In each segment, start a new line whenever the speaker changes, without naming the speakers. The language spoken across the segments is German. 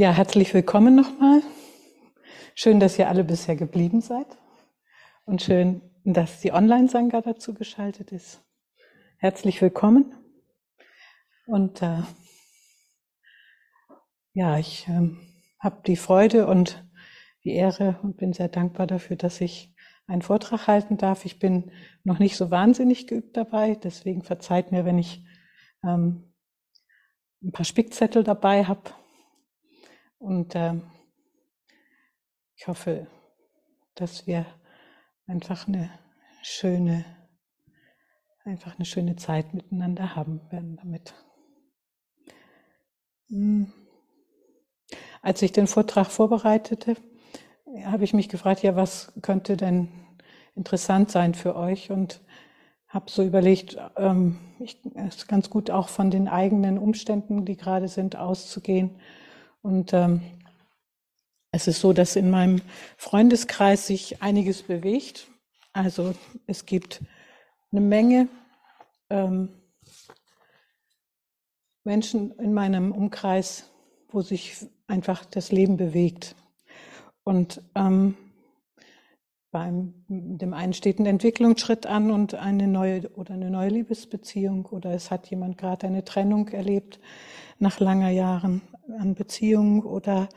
Ja, herzlich willkommen nochmal. Schön, dass ihr alle bisher geblieben seid und schön, dass die Online-Sangha dazu geschaltet ist. Herzlich willkommen. Und äh, ja, ich äh, habe die Freude und die Ehre und bin sehr dankbar dafür, dass ich einen Vortrag halten darf. Ich bin noch nicht so wahnsinnig geübt dabei, deswegen verzeiht mir, wenn ich ähm, ein paar Spickzettel dabei habe. Und äh, ich hoffe, dass wir einfach eine schöne, einfach eine schöne Zeit miteinander haben werden damit. Hm. Als ich den Vortrag vorbereitete, habe ich mich gefragt, ja, was könnte denn interessant sein für euch? Und habe so überlegt, ähm, ich, es ist ganz gut auch von den eigenen Umständen, die gerade sind, auszugehen. Und ähm, es ist so, dass in meinem Freundeskreis sich einiges bewegt. Also es gibt eine Menge ähm, Menschen in meinem Umkreis, wo sich einfach das Leben bewegt. Und ähm, beim dem einen steht ein Entwicklungsschritt an und eine neue oder eine neue Liebesbeziehung oder es hat jemand gerade eine Trennung erlebt nach langer Jahren an Beziehung oder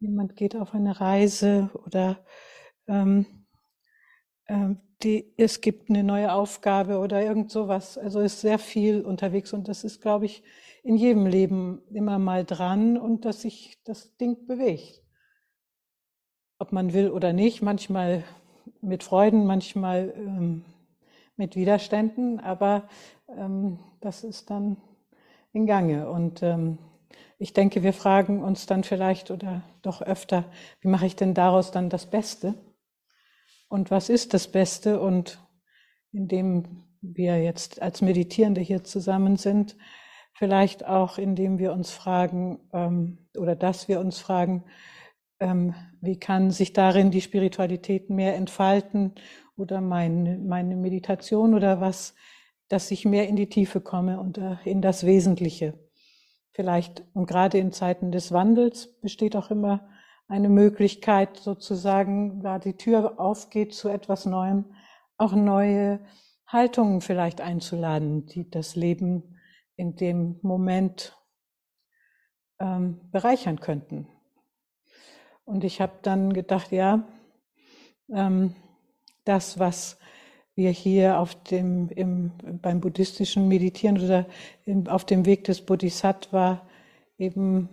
jemand geht auf eine Reise oder ähm, äh, die, es gibt eine neue Aufgabe oder irgend sowas. Also ist sehr viel unterwegs und das ist, glaube ich, in jedem Leben immer mal dran und dass sich das Ding bewegt ob man will oder nicht, manchmal mit Freuden, manchmal ähm, mit Widerständen, aber ähm, das ist dann in Gange. Und ähm, ich denke, wir fragen uns dann vielleicht oder doch öfter, wie mache ich denn daraus dann das Beste? Und was ist das Beste? Und indem wir jetzt als Meditierende hier zusammen sind, vielleicht auch indem wir uns fragen ähm, oder dass wir uns fragen, ähm, wie kann sich darin die Spiritualität mehr entfalten oder meine, meine Meditation oder was, dass ich mehr in die Tiefe komme und äh, in das Wesentliche. Vielleicht, und gerade in Zeiten des Wandels besteht auch immer eine Möglichkeit, sozusagen, da die Tür aufgeht zu etwas Neuem, auch neue Haltungen vielleicht einzuladen, die das Leben in dem Moment ähm, bereichern könnten. Und ich habe dann gedacht, ja, ähm, das, was wir hier auf dem, im, beim buddhistischen Meditieren oder im, auf dem Weg des Bodhisattva eben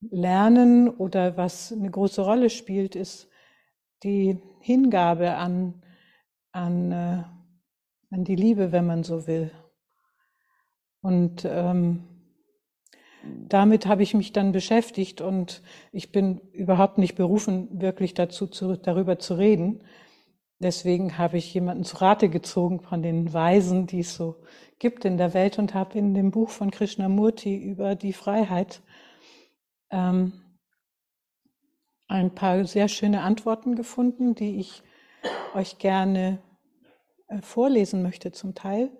lernen oder was eine große Rolle spielt, ist die Hingabe an, an, äh, an die Liebe, wenn man so will. Und ähm, damit habe ich mich dann beschäftigt und ich bin überhaupt nicht berufen, wirklich dazu zu, darüber zu reden. Deswegen habe ich jemanden zu Rate gezogen von den Weisen, die es so gibt in der Welt und habe in dem Buch von Krishnamurti über die Freiheit ähm, ein paar sehr schöne Antworten gefunden, die ich euch gerne äh, vorlesen möchte zum Teil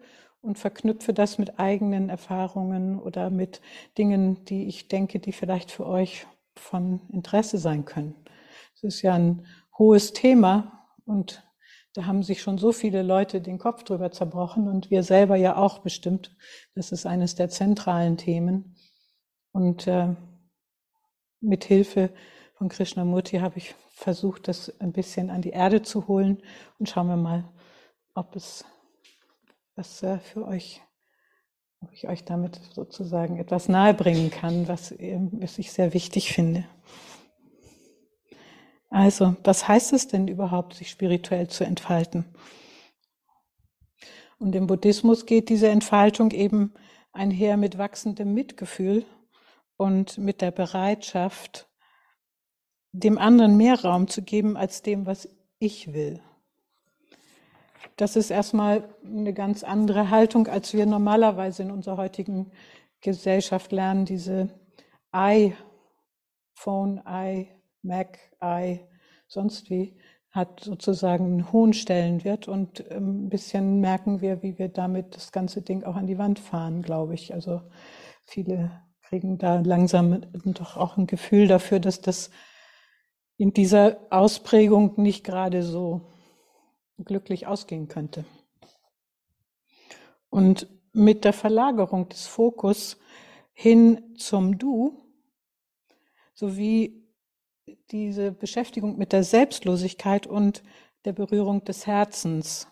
und verknüpfe das mit eigenen Erfahrungen oder mit Dingen, die ich denke, die vielleicht für euch von Interesse sein können. Es ist ja ein hohes Thema und da haben sich schon so viele Leute den Kopf drüber zerbrochen und wir selber ja auch bestimmt. Das ist eines der zentralen Themen. Und äh, mit Hilfe von Krishnamurti habe ich versucht, das ein bisschen an die Erde zu holen und schauen wir mal, ob es was äh, für euch, ob ich euch damit sozusagen etwas nahebringen kann, was, was ich sehr wichtig finde. Also, was heißt es denn überhaupt, sich spirituell zu entfalten? Und im Buddhismus geht diese Entfaltung eben einher mit wachsendem Mitgefühl und mit der Bereitschaft, dem anderen mehr Raum zu geben als dem, was ich will. Das ist erstmal eine ganz andere Haltung, als wir normalerweise in unserer heutigen Gesellschaft lernen. Diese iPhone, i, Mac, i, sonst wie, hat sozusagen einen hohen Stellenwert und ähm, ein bisschen merken wir, wie wir damit das ganze Ding auch an die Wand fahren, glaube ich. Also viele kriegen da langsam doch auch ein Gefühl dafür, dass das in dieser Ausprägung nicht gerade so glücklich ausgehen könnte. Und mit der Verlagerung des Fokus hin zum Du sowie diese Beschäftigung mit der Selbstlosigkeit und der Berührung des Herzens.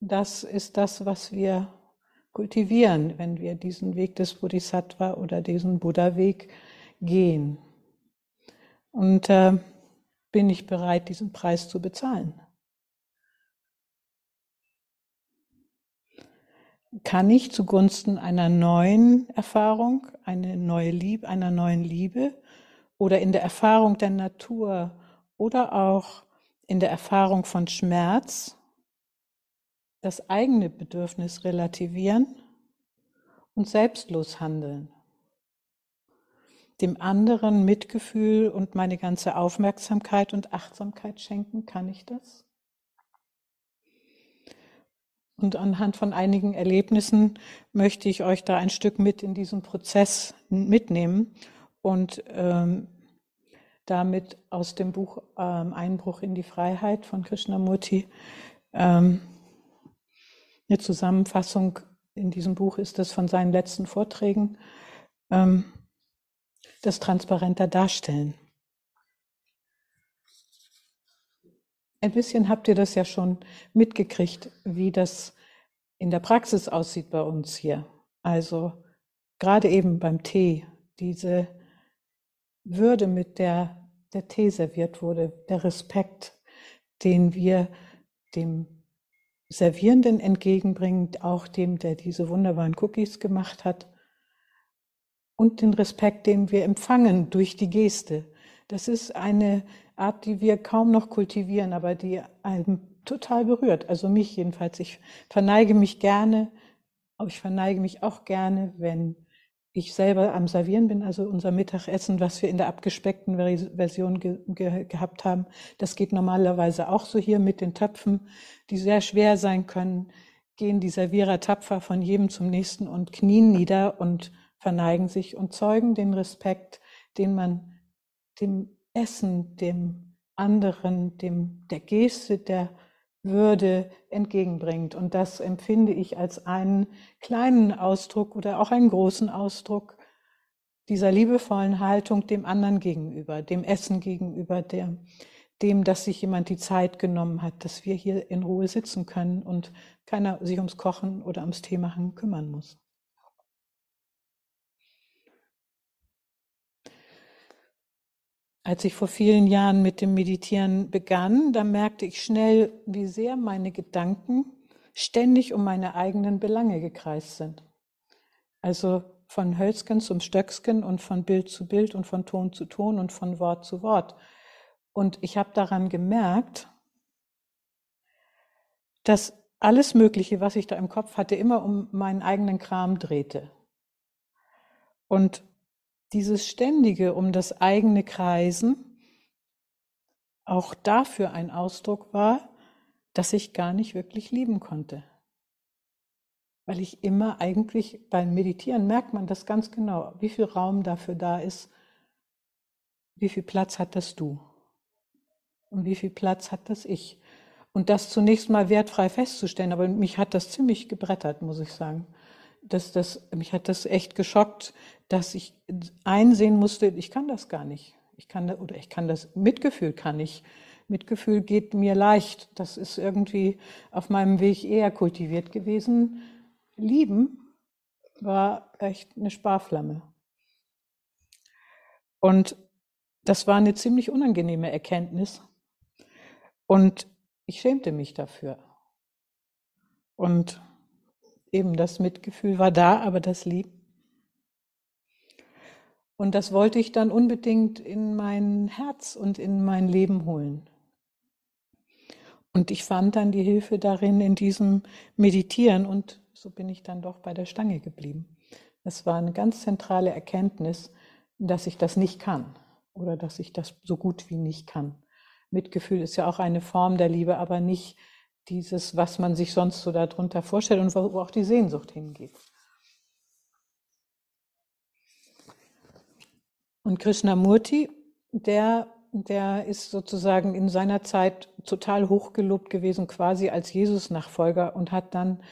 Das ist das, was wir kultivieren, wenn wir diesen Weg des Bodhisattva oder diesen Buddha-Weg gehen. Und äh, bin ich bereit, diesen Preis zu bezahlen? Kann ich zugunsten einer neuen Erfahrung, eine neue Liebe, einer neuen Liebe oder in der Erfahrung der Natur oder auch in der Erfahrung von Schmerz das eigene Bedürfnis relativieren und selbstlos handeln. Dem anderen Mitgefühl und meine ganze Aufmerksamkeit und Achtsamkeit schenken, kann ich das? Und anhand von einigen Erlebnissen möchte ich euch da ein Stück mit in diesen Prozess mitnehmen und ähm, damit aus dem Buch ähm, Einbruch in die Freiheit von Krishnamurti ähm, eine Zusammenfassung in diesem Buch ist es von seinen letzten Vorträgen, ähm, das transparenter darstellen. Ein bisschen habt ihr das ja schon mitgekriegt, wie das in der Praxis aussieht bei uns hier. Also gerade eben beim Tee, diese Würde, mit der der Tee serviert wurde, der Respekt, den wir dem Servierenden entgegenbringen, auch dem, der diese wunderbaren Cookies gemacht hat, und den Respekt, den wir empfangen durch die Geste. Das ist eine Art, die wir kaum noch kultivieren, aber die einen total berührt. Also mich jedenfalls. Ich verneige mich gerne, aber ich verneige mich auch gerne, wenn ich selber am Servieren bin, also unser Mittagessen, was wir in der abgespeckten Version ge ge gehabt haben, das geht normalerweise auch so hier mit den Töpfen, die sehr schwer sein können, gehen die Servierer tapfer von jedem zum nächsten und knien nieder und verneigen sich und zeugen den Respekt, den man dem Essen, dem anderen, dem, der Geste, der würde entgegenbringt. Und das empfinde ich als einen kleinen Ausdruck oder auch einen großen Ausdruck dieser liebevollen Haltung dem anderen gegenüber, dem Essen gegenüber, der, dem, dass sich jemand die Zeit genommen hat, dass wir hier in Ruhe sitzen können und keiner sich ums Kochen oder ums Tee machen kümmern muss. Als ich vor vielen Jahren mit dem Meditieren begann, da merkte ich schnell, wie sehr meine Gedanken ständig um meine eigenen Belange gekreist sind. Also von Hölzken zum Stöcksken und von Bild zu Bild und von Ton zu Ton und von Wort zu Wort. Und ich habe daran gemerkt, dass alles Mögliche, was ich da im Kopf hatte, immer um meinen eigenen Kram drehte. Und dieses ständige um das eigene Kreisen auch dafür ein Ausdruck war, dass ich gar nicht wirklich lieben konnte. Weil ich immer eigentlich beim Meditieren merkt man das ganz genau, wie viel Raum dafür da ist, wie viel Platz hat das Du und wie viel Platz hat das Ich. Und das zunächst mal wertfrei festzustellen, aber mich hat das ziemlich gebrettert, muss ich sagen dass das, mich hat das echt geschockt, dass ich einsehen musste, ich kann das gar nicht. Ich kann, oder ich kann das, Mitgefühl kann ich. Mitgefühl geht mir leicht. Das ist irgendwie auf meinem Weg eher kultiviert gewesen. Lieben war echt eine Sparflamme. Und das war eine ziemlich unangenehme Erkenntnis. Und ich schämte mich dafür. Und eben das Mitgefühl war da, aber das Lieb. Und das wollte ich dann unbedingt in mein Herz und in mein Leben holen. Und ich fand dann die Hilfe darin, in diesem Meditieren und so bin ich dann doch bei der Stange geblieben. Es war eine ganz zentrale Erkenntnis, dass ich das nicht kann oder dass ich das so gut wie nicht kann. Mitgefühl ist ja auch eine Form der Liebe, aber nicht dieses, was man sich sonst so darunter vorstellt und wo auch die Sehnsucht hingeht. Und Krishnamurti, der, der ist sozusagen in seiner Zeit total hochgelobt gewesen, quasi als Jesus-Nachfolger und hat dann,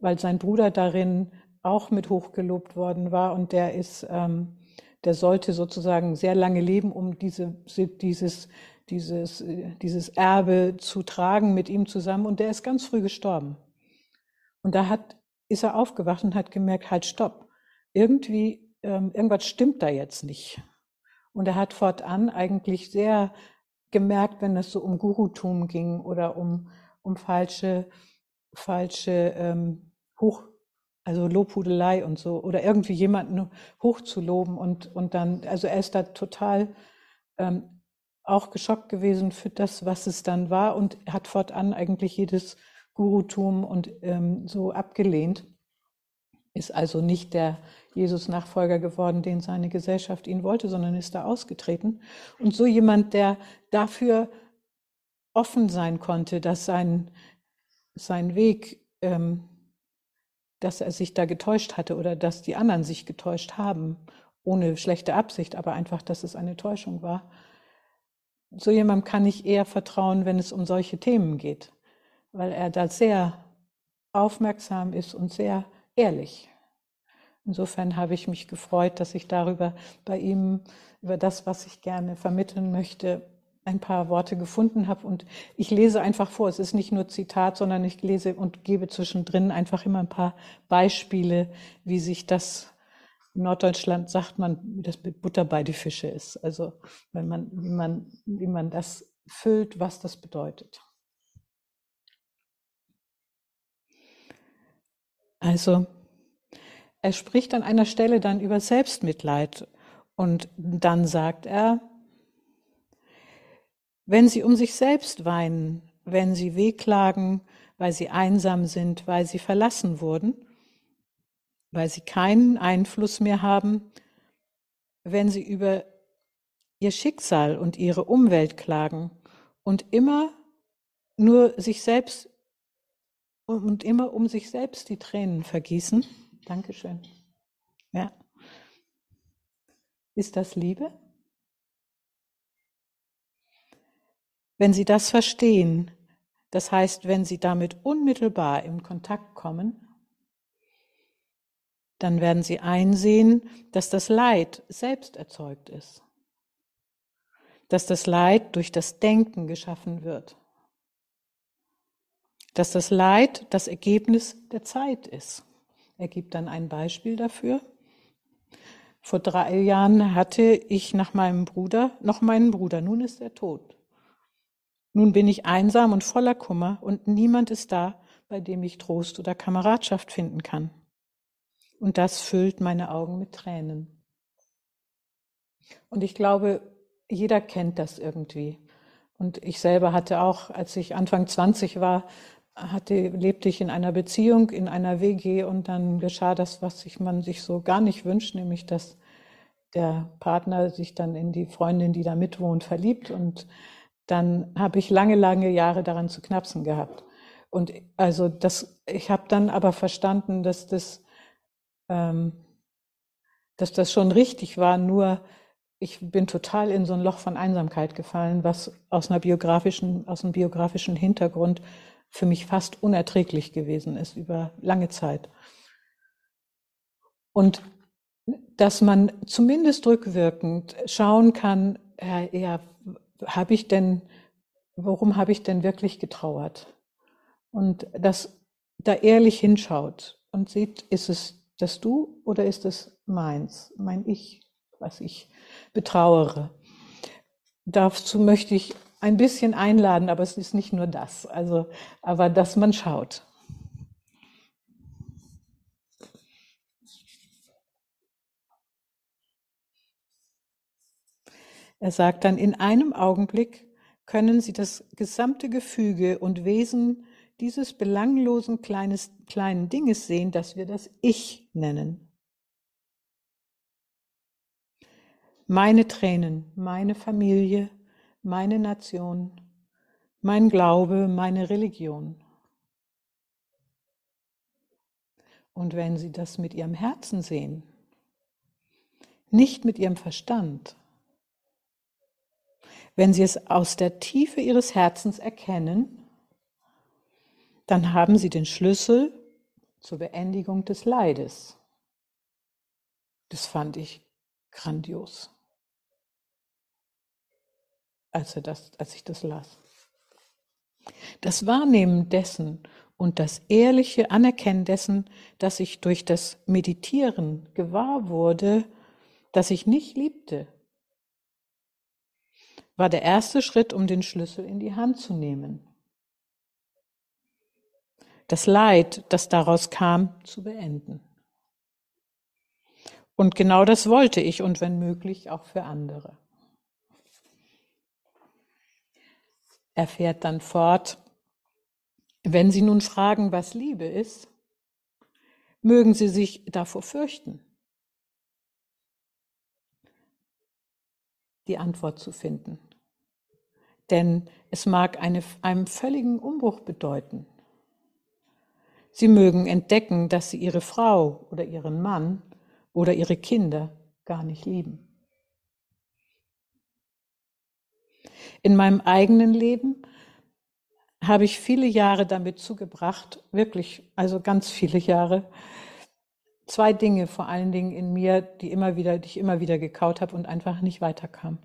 weil sein Bruder darin auch mit hochgelobt worden war und der ist, ähm, der sollte sozusagen sehr lange leben, um diese, dieses, dieses, dieses Erbe zu tragen mit ihm zusammen und der ist ganz früh gestorben. Und da hat, ist er aufgewacht und hat gemerkt, halt, stopp. Irgendwie, ähm, irgendwas stimmt da jetzt nicht. Und er hat fortan eigentlich sehr gemerkt, wenn es so um Gurutum ging oder um, um falsche, falsche ähm, Hoch, also Lobhudelei und so, oder irgendwie jemanden hochzuloben und, und dann, also er ist da total ähm, auch geschockt gewesen für das, was es dann war und hat fortan eigentlich jedes Gurutum und ähm, so abgelehnt. Ist also nicht der Jesus-Nachfolger geworden, den seine Gesellschaft ihn wollte, sondern ist da ausgetreten. Und so jemand, der dafür offen sein konnte, dass sein, sein Weg, ähm, dass er sich da getäuscht hatte oder dass die anderen sich getäuscht haben, ohne schlechte Absicht, aber einfach, dass es eine Täuschung war. So jemandem kann ich eher vertrauen, wenn es um solche Themen geht, weil er da sehr aufmerksam ist und sehr ehrlich. Insofern habe ich mich gefreut, dass ich darüber bei ihm, über das, was ich gerne vermitteln möchte, ein paar Worte gefunden habe. Und ich lese einfach vor. Es ist nicht nur Zitat, sondern ich lese und gebe zwischendrin einfach immer ein paar Beispiele, wie sich das in Norddeutschland sagt man, wie das mit Butter bei die Fische ist. Also wenn man, wie man, wie man das füllt, was das bedeutet. Also er spricht an einer Stelle dann über Selbstmitleid und dann sagt er, wenn sie um sich selbst weinen, wenn sie wehklagen, weil sie einsam sind, weil sie verlassen wurden, weil sie keinen Einfluss mehr haben, wenn sie über ihr Schicksal und ihre Umwelt klagen und immer nur sich selbst und immer um sich selbst die Tränen vergießen, Dankeschön. Ja. Ist das Liebe? Wenn Sie das verstehen, das heißt, wenn Sie damit unmittelbar in Kontakt kommen, dann werden Sie einsehen, dass das Leid selbst erzeugt ist, dass das Leid durch das Denken geschaffen wird, dass das Leid das Ergebnis der Zeit ist. Er gibt dann ein Beispiel dafür. Vor drei Jahren hatte ich nach meinem Bruder noch meinen Bruder. Nun ist er tot. Nun bin ich einsam und voller Kummer und niemand ist da, bei dem ich Trost oder Kameradschaft finden kann. Und das füllt meine Augen mit Tränen. Und ich glaube, jeder kennt das irgendwie. Und ich selber hatte auch, als ich Anfang 20 war, hatte, lebte ich in einer Beziehung, in einer WG und dann geschah das, was sich man sich so gar nicht wünscht, nämlich dass der Partner sich dann in die Freundin, die da mitwohnt, verliebt und dann habe ich lange, lange Jahre daran zu knapsen gehabt. Und also das, ich habe dann aber verstanden, dass das, dass das schon richtig war, nur ich bin total in so ein Loch von Einsamkeit gefallen, was aus einer biografischen, aus einem biografischen Hintergrund für mich fast unerträglich gewesen ist über lange Zeit. Und dass man zumindest rückwirkend schauen kann, ja, ja habe ich denn, worum habe ich denn wirklich getrauert? Und dass da ehrlich hinschaut und sieht, ist es das Du oder ist es meins, mein Ich, was ich betrauere? Dazu möchte ich ein bisschen einladen, aber es ist nicht nur das. Also, aber dass man schaut. Er sagt dann, in einem Augenblick können Sie das gesamte Gefüge und Wesen dieses belanglosen kleines, kleinen Dinges sehen, das wir das Ich nennen. Meine Tränen, meine Familie, meine Nation, mein Glaube, meine Religion. Und wenn Sie das mit Ihrem Herzen sehen, nicht mit Ihrem Verstand, wenn Sie es aus der Tiefe Ihres Herzens erkennen, dann haben Sie den Schlüssel zur Beendigung des Leides. Das fand ich grandios, als, er das, als ich das las. Das Wahrnehmen dessen und das ehrliche Anerkennen dessen, dass ich durch das Meditieren gewahr wurde, dass ich nicht liebte, war der erste Schritt, um den Schlüssel in die Hand zu nehmen. Das Leid, das daraus kam, zu beenden. Und genau das wollte ich und wenn möglich auch für andere. Er fährt dann fort, wenn Sie nun fragen, was Liebe ist, mögen Sie sich davor fürchten, die Antwort zu finden. Denn es mag eine, einen völligen Umbruch bedeuten. Sie mögen entdecken, dass Sie Ihre Frau oder Ihren Mann oder ihre Kinder gar nicht lieben. In meinem eigenen Leben habe ich viele Jahre damit zugebracht, wirklich, also ganz viele Jahre, zwei Dinge vor allen Dingen in mir, die immer wieder, die ich immer wieder gekaut habe und einfach nicht weiterkam.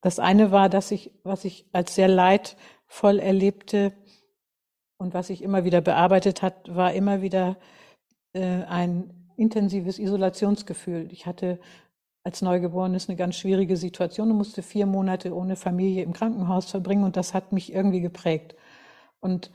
Das eine war, dass ich, was ich als sehr leidvoll erlebte und was ich immer wieder bearbeitet hat, war immer wieder äh, ein intensives Isolationsgefühl. Ich hatte als Neugeborenes eine ganz schwierige Situation und musste vier Monate ohne Familie im Krankenhaus verbringen und das hat mich irgendwie geprägt. Und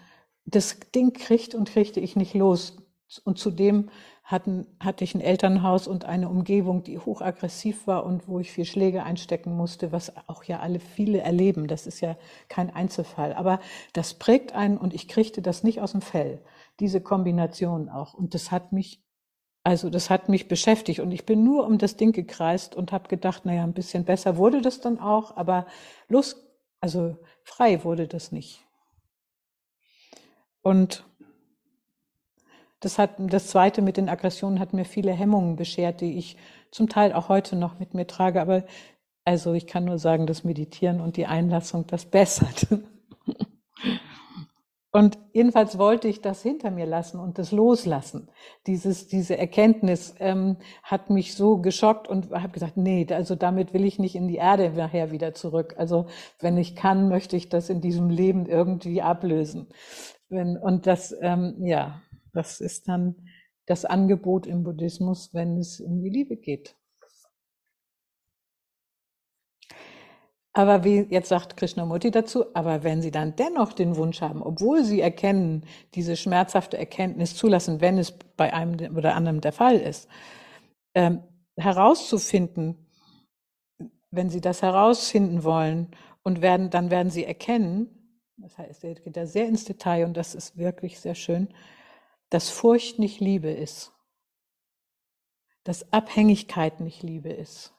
das Ding kriegte und kriegte ich nicht los. Und zudem hatten, hatte ich ein Elternhaus und eine Umgebung, die hochaggressiv war und wo ich viel Schläge einstecken musste, was auch ja alle viele erleben. Das ist ja kein Einzelfall. Aber das prägt einen und ich kriegte das nicht aus dem Fell. Diese Kombination auch. Und das hat mich also das hat mich beschäftigt und ich bin nur um das Ding gekreist und habe gedacht, naja, ein bisschen besser wurde das dann auch, aber los, also frei wurde das nicht. Und das hat, das zweite mit den Aggressionen hat mir viele Hemmungen beschert, die ich zum Teil auch heute noch mit mir trage, aber also ich kann nur sagen, das Meditieren und die Einlassung, das bessert. Und jedenfalls wollte ich das hinter mir lassen und das loslassen. Dieses, diese Erkenntnis ähm, hat mich so geschockt und habe gesagt, nee, also damit will ich nicht in die Erde nachher wieder zurück. Also wenn ich kann, möchte ich das in diesem Leben irgendwie ablösen. Wenn, und das, ähm, ja, das ist dann das Angebot im Buddhismus, wenn es um die Liebe geht. Aber wie jetzt sagt Krishnamurti dazu, aber wenn Sie dann dennoch den Wunsch haben, obwohl Sie erkennen, diese schmerzhafte Erkenntnis zulassen, wenn es bei einem oder anderem der Fall ist, ähm, herauszufinden, wenn Sie das herausfinden wollen und werden, dann werden Sie erkennen, das heißt, er geht da sehr ins Detail und das ist wirklich sehr schön, dass Furcht nicht Liebe ist, dass Abhängigkeit nicht Liebe ist,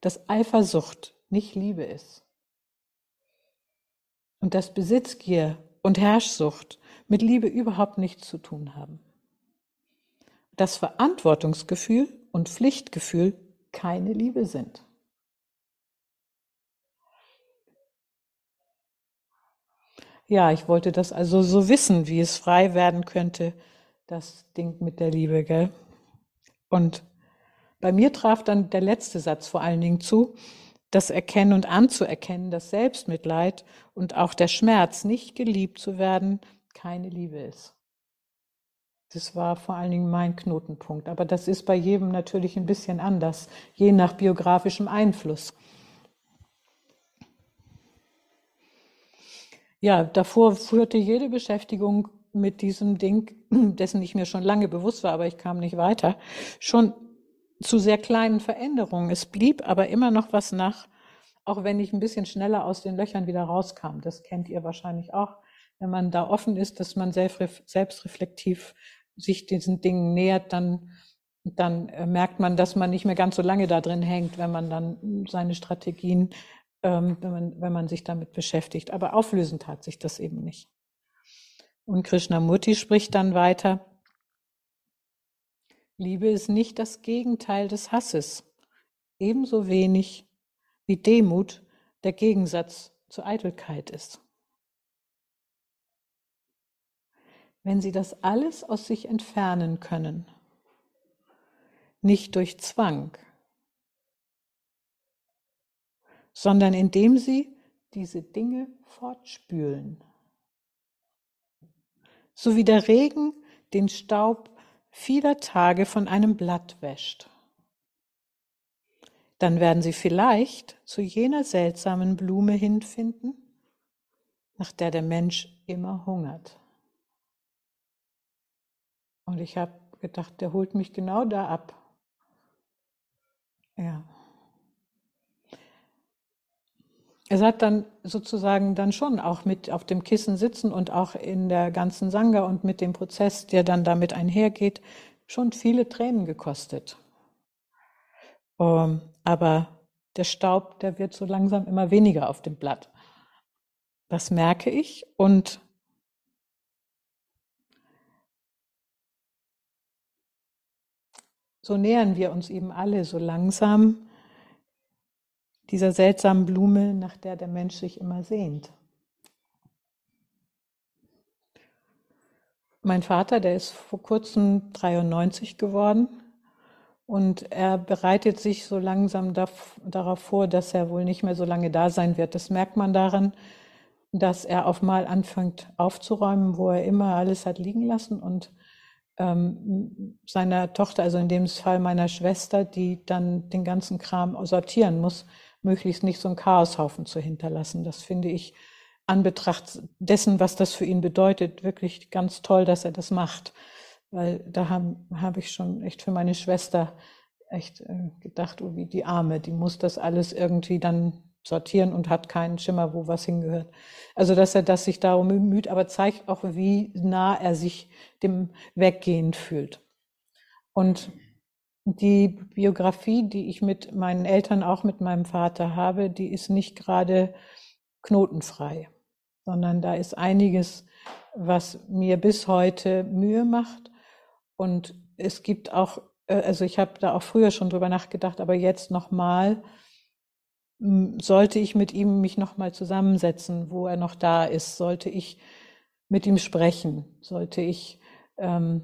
dass Eifersucht nicht Liebe ist. Und dass Besitzgier und Herrschsucht mit Liebe überhaupt nichts zu tun haben. Dass Verantwortungsgefühl und Pflichtgefühl keine Liebe sind. Ja, ich wollte das also so wissen, wie es frei werden könnte, das Ding mit der Liebe, gell? Und bei mir traf dann der letzte Satz vor allen Dingen zu, das Erkennen und anzuerkennen, dass Selbstmitleid und auch der Schmerz, nicht geliebt zu werden, keine Liebe ist. Das war vor allen Dingen mein Knotenpunkt. Aber das ist bei jedem natürlich ein bisschen anders, je nach biografischem Einfluss. Ja, davor führte jede Beschäftigung mit diesem Ding, dessen ich mir schon lange bewusst war, aber ich kam nicht weiter, schon zu sehr kleinen Veränderungen. Es blieb aber immer noch was nach, auch wenn ich ein bisschen schneller aus den Löchern wieder rauskam. Das kennt ihr wahrscheinlich auch, wenn man da offen ist, dass man selbstreflektiv sich diesen Dingen nähert, dann, dann äh, merkt man, dass man nicht mehr ganz so lange da drin hängt, wenn man dann seine Strategien, ähm, wenn, man, wenn man sich damit beschäftigt. Aber auflösend hat sich das eben nicht. Und Krishnamurti spricht dann weiter, Liebe ist nicht das Gegenteil des Hasses, ebenso wenig wie Demut der Gegensatz zur Eitelkeit ist. Wenn Sie das alles aus sich entfernen können, nicht durch Zwang, sondern indem Sie diese Dinge fortspülen. So wie der Regen den Staub vieler Tage von einem Blatt wäscht. Dann werden Sie vielleicht zu jener seltsamen Blume hinfinden, nach der der Mensch immer hungert. Und ich habe gedacht, der holt mich genau da ab. Ja. Es hat dann sozusagen dann schon auch mit auf dem Kissen sitzen und auch in der ganzen Sangha und mit dem Prozess, der dann damit einhergeht, schon viele Tränen gekostet. Um, ähm, aber der Staub, der wird so langsam immer weniger auf dem Blatt. Das merke ich und so nähern wir uns eben alle so langsam dieser seltsamen Blume, nach der der Mensch sich immer sehnt. Mein Vater, der ist vor kurzem 93 geworden und er bereitet sich so langsam darauf vor, dass er wohl nicht mehr so lange da sein wird. Das merkt man daran, dass er auf mal anfängt aufzuräumen, wo er immer alles hat liegen lassen und ähm, seiner Tochter, also in dem Fall meiner Schwester, die dann den ganzen Kram sortieren muss, möglichst nicht so einen Chaoshaufen zu hinterlassen. Das finde ich an Betracht dessen, was das für ihn bedeutet, wirklich ganz toll, dass er das macht. Weil da habe hab ich schon echt für meine Schwester echt äh, gedacht, oh, wie die Arme, die muss das alles irgendwie dann sortieren und hat keinen Schimmer, wo was hingehört. Also, dass er das sich darum bemüht, aber zeigt auch, wie nah er sich dem Weggehen fühlt. Und die Biografie, die ich mit meinen Eltern, auch mit meinem Vater habe, die ist nicht gerade knotenfrei, sondern da ist einiges, was mir bis heute Mühe macht. Und es gibt auch, äh, also ich habe da auch früher schon drüber nachgedacht, aber jetzt nochmal, sollte ich mit ihm mich nochmal zusammensetzen, wo er noch da ist, sollte ich mit ihm sprechen, sollte ich ähm,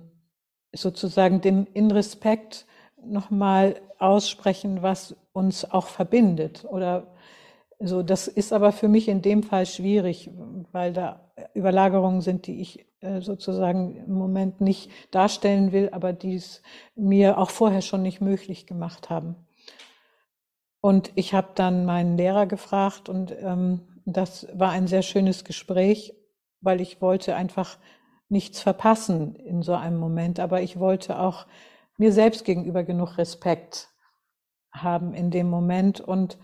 sozusagen den in Respekt nochmal aussprechen, was uns auch verbindet. Oder so, das ist aber für mich in dem Fall schwierig, weil da Überlagerungen sind, die ich äh, sozusagen im Moment nicht darstellen will, aber die es mir auch vorher schon nicht möglich gemacht haben. Und ich habe dann meinen Lehrer gefragt und ähm, das war ein sehr schönes Gespräch, weil ich wollte einfach nichts verpassen in so einem Moment, aber ich wollte auch mir selbst gegenüber genug Respekt haben in dem Moment. Und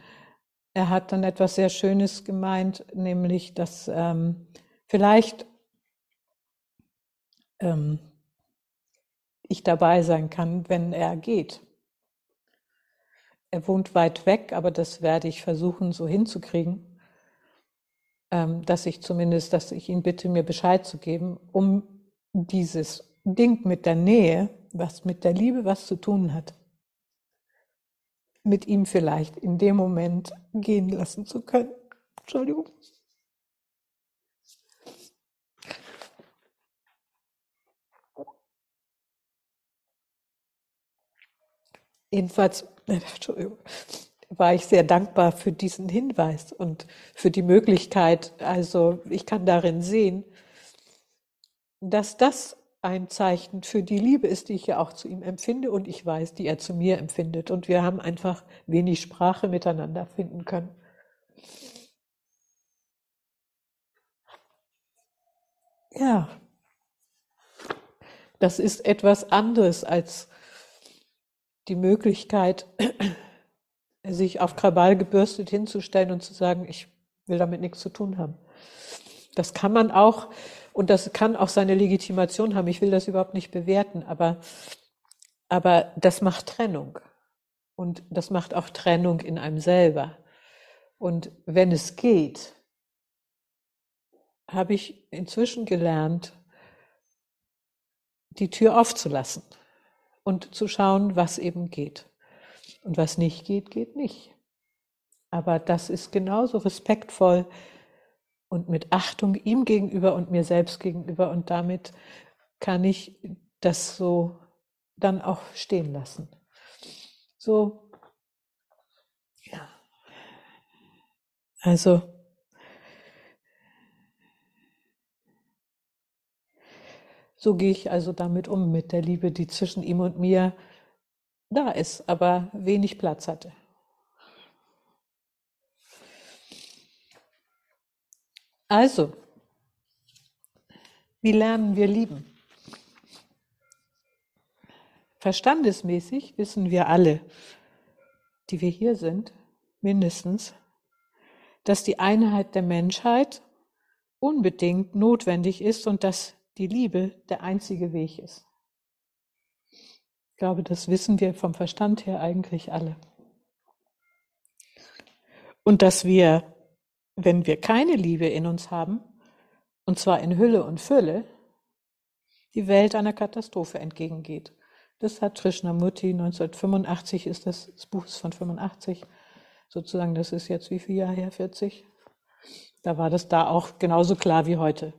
er hat dann etwas sehr Schönes gemeint, nämlich, dass ähm, vielleicht ähm, ich dabei sein kann, wenn er geht. Er wohnt weit weg, aber das werde ich versuchen so hinzukriegen, ähm, dass ich zumindest, dass ich ihn bitte, mir Bescheid zu geben, um dieses Ding mit der Nähe, was mit der Liebe was zu tun hat, mit ihm vielleicht in dem Moment gehen lassen zu können. Entschuldigung. Jedenfalls, Entschuldigung, war ich sehr dankbar für diesen Hinweis und für die Möglichkeit. Also ich kann darin sehen, dass das ein Zeichen für die Liebe ist, die ich ja auch zu ihm empfinde und ich weiß, die er zu mir empfindet. Und wir haben einfach wenig Sprache miteinander finden können. Ja, das ist etwas anderes als die Möglichkeit, sich auf Krawall gebürstet hinzustellen und zu sagen, ich will damit nichts zu tun haben. Das kann man auch und das kann auch seine Legitimation haben. Ich will das überhaupt nicht bewerten, aber, aber das macht Trennung. Und das macht auch Trennung in einem selber. Und wenn es geht, habe ich inzwischen gelernt, die Tür aufzulassen und zu schauen, was eben geht. Und was nicht geht, geht nicht. Aber das ist genauso respektvoll und mit Achtung ihm gegenüber und mir selbst gegenüber. Und damit kann ich das so dann auch stehen lassen. So, ja. Also, so gehe ich also damit um, mit der Liebe, die zwischen ihm und mir da ist, aber wenig Platz hatte. Also, wie lernen wir lieben? Verstandesmäßig wissen wir alle, die wir hier sind, mindestens, dass die Einheit der Menschheit unbedingt notwendig ist und dass die Liebe der einzige Weg ist. Ich glaube, das wissen wir vom Verstand her eigentlich alle. Und dass wir wenn wir keine Liebe in uns haben, und zwar in Hülle und Fülle, die Welt einer Katastrophe entgegengeht. Das hat Krishnamurti 1985 ist das, das Buch ist von 85, sozusagen, das ist jetzt wie viel Jahre her, 40? Da war das da auch genauso klar wie heute.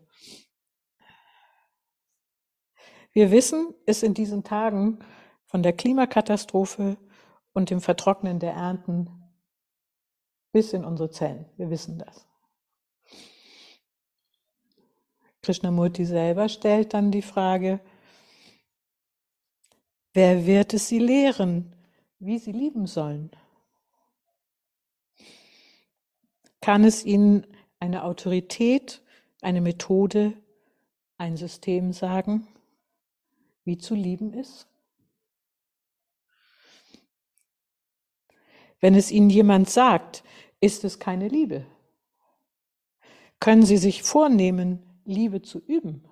Wir wissen es in diesen Tagen von der Klimakatastrophe und dem Vertrocknen der Ernten bis in unsere Zellen. Wir wissen das. Krishnamurti selber stellt dann die Frage, wer wird es sie lehren, wie sie lieben sollen? Kann es ihnen eine Autorität, eine Methode, ein System sagen, wie zu lieben ist? Wenn es ihnen jemand sagt, ist es keine Liebe. Können Sie sich vornehmen, Liebe zu üben?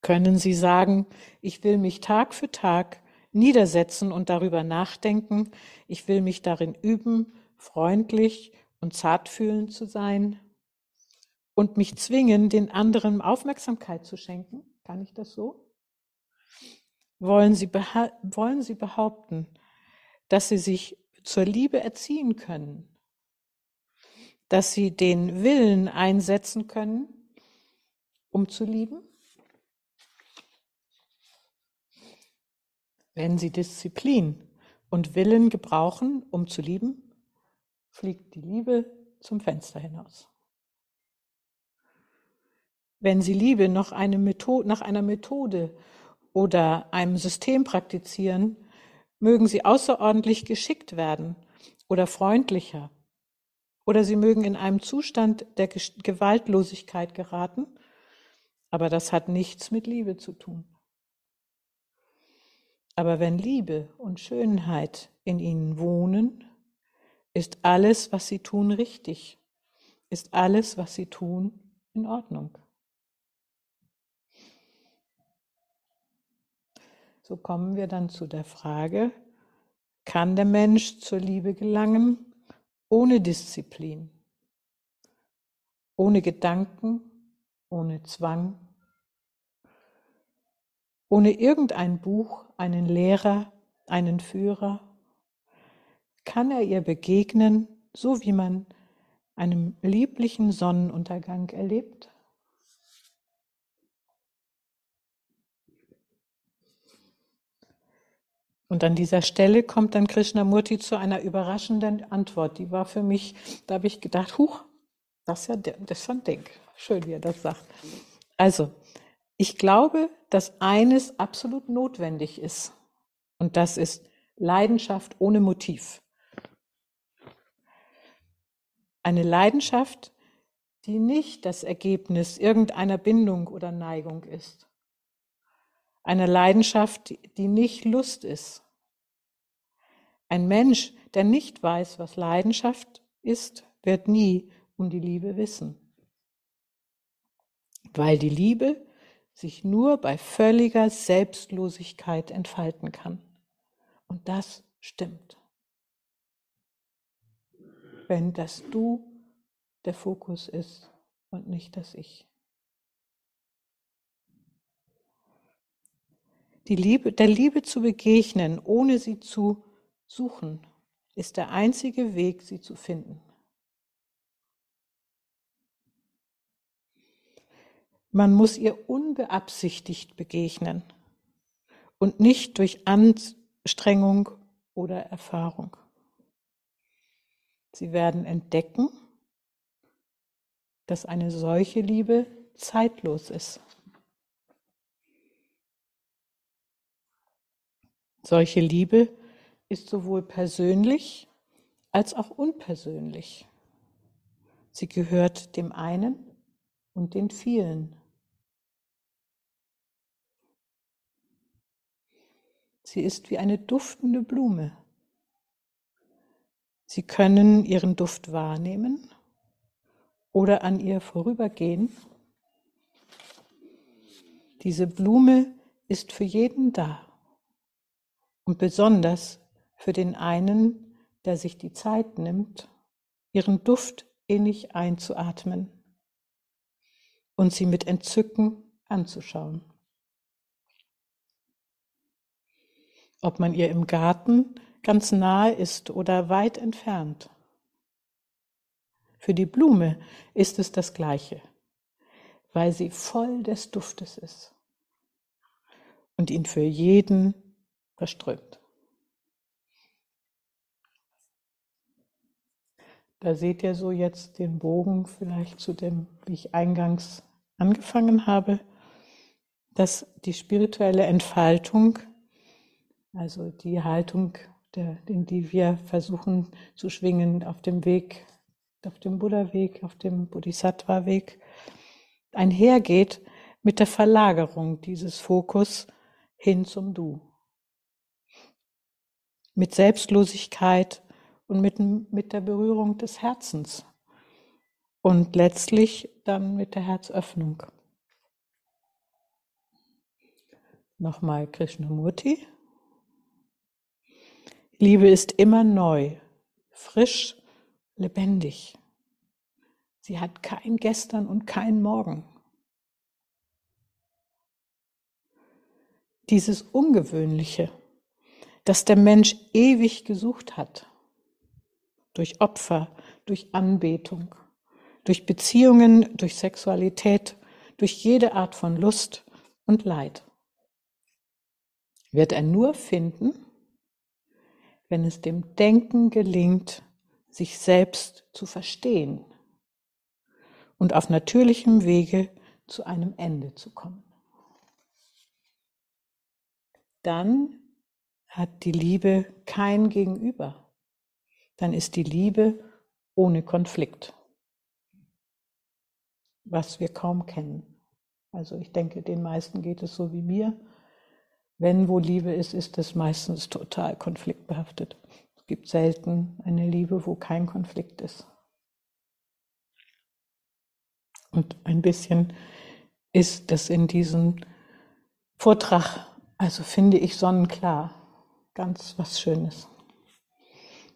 Können Sie sagen, ich will mich Tag für Tag niedersetzen und darüber nachdenken, ich will mich darin üben, freundlich und zartfühlend zu sein und mich zwingen, den anderen Aufmerksamkeit zu schenken? Kann ich das so? Wollen Sie, wollen Sie behaupten, dass Sie sich zur Liebe erziehen können, dass sie den Willen einsetzen können, um zu lieben. Wenn sie Disziplin und Willen gebrauchen, um zu lieben, fliegt die Liebe zum Fenster hinaus. Wenn sie Liebe nach, eine Methode, nach einer Methode oder einem System praktizieren, mögen sie außerordentlich geschickt werden oder freundlicher, oder sie mögen in einem Zustand der Gewaltlosigkeit geraten, aber das hat nichts mit Liebe zu tun. Aber wenn Liebe und Schönheit in ihnen wohnen, ist alles, was sie tun, richtig, ist alles, was sie tun, in Ordnung. So kommen wir dann zu der Frage, kann der Mensch zur Liebe gelangen ohne Disziplin, ohne Gedanken, ohne Zwang, ohne irgendein Buch, einen Lehrer, einen Führer? Kann er ihr begegnen, so wie man einem lieblichen Sonnenuntergang erlebt? Und an dieser Stelle kommt dann Krishnamurti zu einer überraschenden Antwort. Die war für mich, da habe ich gedacht, huch, das ist ja das ist schon Ding. Schön, wie er das sagt. Also, ich glaube, dass eines absolut notwendig ist. Und das ist Leidenschaft ohne Motiv. Eine Leidenschaft, die nicht das Ergebnis irgendeiner Bindung oder Neigung ist. Eine Leidenschaft, die nicht Lust ist. Ein Mensch, der nicht weiß, was Leidenschaft ist, wird nie um die Liebe wissen. Weil die Liebe sich nur bei völliger Selbstlosigkeit entfalten kann. Und das stimmt. Wenn das Du der Fokus ist und nicht das Ich. Liebe, der Liebe zu begegnen, ohne sie zu suchen, ist der einzige Weg, sie zu finden. Man muss ihr unbeabsichtigt begegnen und nicht durch Anstrengung oder Erfahrung. Sie werden entdecken, dass eine solche Liebe zeitlos ist. Solche Liebe ist sowohl persönlich als auch unpersönlich. Sie gehört dem einen und den vielen. Sie ist wie eine duftende Blume. Sie können ihren Duft wahrnehmen oder an ihr vorübergehen. Diese Blume ist für jeden da und besonders für den einen, der sich die Zeit nimmt, ihren Duft innig einzuatmen und sie mit Entzücken anzuschauen. Ob man ihr im Garten ganz nahe ist oder weit entfernt. Für die Blume ist es das Gleiche, weil sie voll des Duftes ist und ihn für jeden verströmt. Da seht ihr so jetzt den Bogen vielleicht zu dem, wie ich eingangs angefangen habe, dass die spirituelle Entfaltung, also die Haltung, der, in die wir versuchen zu schwingen auf dem Weg, auf dem Buddha-Weg, auf dem Bodhisattva-Weg, einhergeht mit der Verlagerung dieses Fokus hin zum Du mit Selbstlosigkeit und mit, mit der Berührung des Herzens und letztlich dann mit der Herzöffnung. Nochmal Krishnamurti. Liebe ist immer neu, frisch, lebendig. Sie hat kein Gestern und kein Morgen. Dieses Ungewöhnliche, das der Mensch ewig gesucht hat. Durch Opfer, durch Anbetung, durch Beziehungen, durch Sexualität, durch jede Art von Lust und Leid. Wird er nur finden, wenn es dem Denken gelingt, sich selbst zu verstehen und auf natürlichem Wege zu einem Ende zu kommen. Dann hat die Liebe kein Gegenüber. Dann ist die Liebe ohne Konflikt, was wir kaum kennen. Also ich denke, den meisten geht es so wie mir. Wenn wo Liebe ist, ist es meistens total konfliktbehaftet. Es gibt selten eine Liebe, wo kein Konflikt ist. Und ein bisschen ist das in diesem Vortrag, also finde ich sonnenklar. Ganz was Schönes.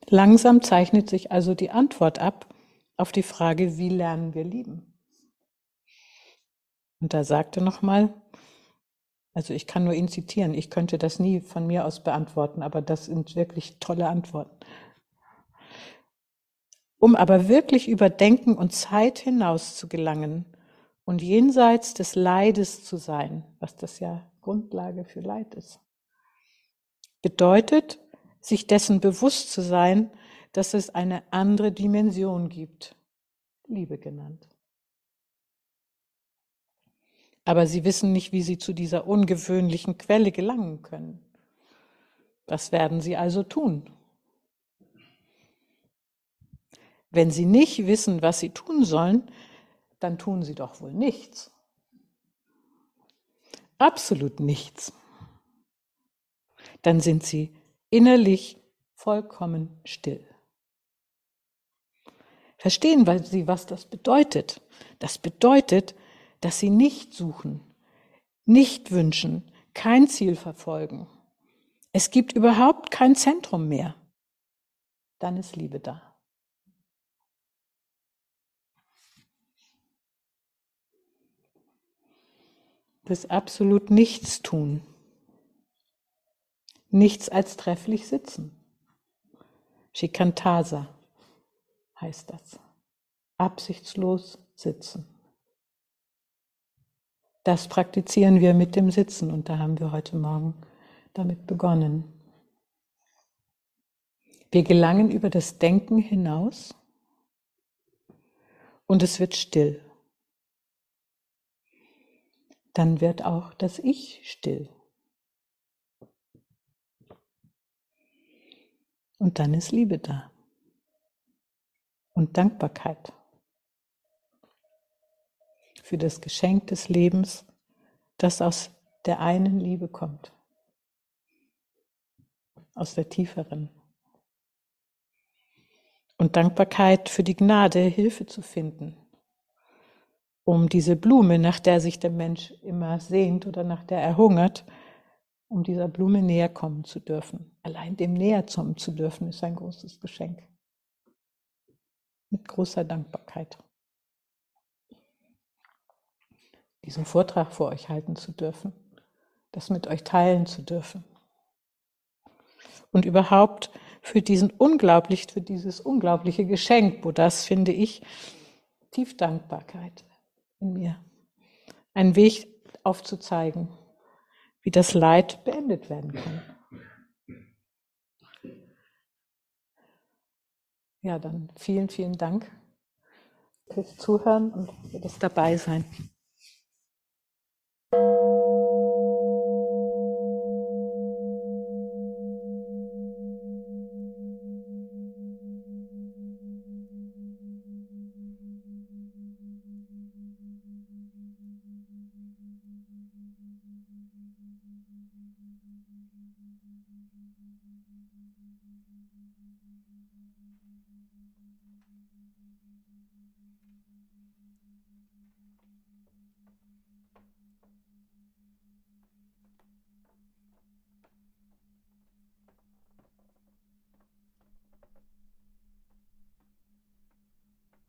Langsam zeichnet sich also die Antwort ab auf die Frage, wie lernen wir lieben? Und da sagte nochmal, also ich kann nur ihn zitieren, ich könnte das nie von mir aus beantworten, aber das sind wirklich tolle Antworten. Um aber wirklich über Denken und Zeit hinaus zu gelangen und jenseits des Leides zu sein, was das ja Grundlage für Leid ist, bedeutet, sich dessen bewusst zu sein, dass es eine andere Dimension gibt, Liebe genannt. Aber sie wissen nicht, wie sie zu dieser ungewöhnlichen Quelle gelangen können. Was werden sie also tun? Wenn sie nicht wissen, was sie tun sollen, dann tun sie doch wohl nichts. Absolut nichts dann sind sie innerlich vollkommen still. Verstehen Sie, was das bedeutet? Das bedeutet, dass Sie nicht suchen, nicht wünschen, kein Ziel verfolgen. Es gibt überhaupt kein Zentrum mehr. Dann ist Liebe da. Das absolut nichts tun nichts als trefflich sitzen. Shikantasa heißt das. Absichtslos sitzen. Das praktizieren wir mit dem Sitzen und da haben wir heute Morgen damit begonnen. Wir gelangen über das Denken hinaus und es wird still. Dann wird auch das Ich still. Und dann ist Liebe da. Und Dankbarkeit für das Geschenk des Lebens, das aus der einen Liebe kommt, aus der tieferen. Und Dankbarkeit für die Gnade, Hilfe zu finden, um diese Blume, nach der sich der Mensch immer sehnt oder nach der er hungert, um dieser Blume näher kommen zu dürfen. Allein dem näher kommen zu dürfen, ist ein großes Geschenk. Mit großer Dankbarkeit. Diesen Vortrag vor euch halten zu dürfen, das mit euch teilen zu dürfen. Und überhaupt für diesen unglaublich, für dieses unglaubliche Geschenk, das finde ich tief Dankbarkeit in mir. Einen Weg aufzuzeigen, wie das Leid beendet werden kann. Ja, dann vielen, vielen Dank fürs Zuhören und für das Dabeisein.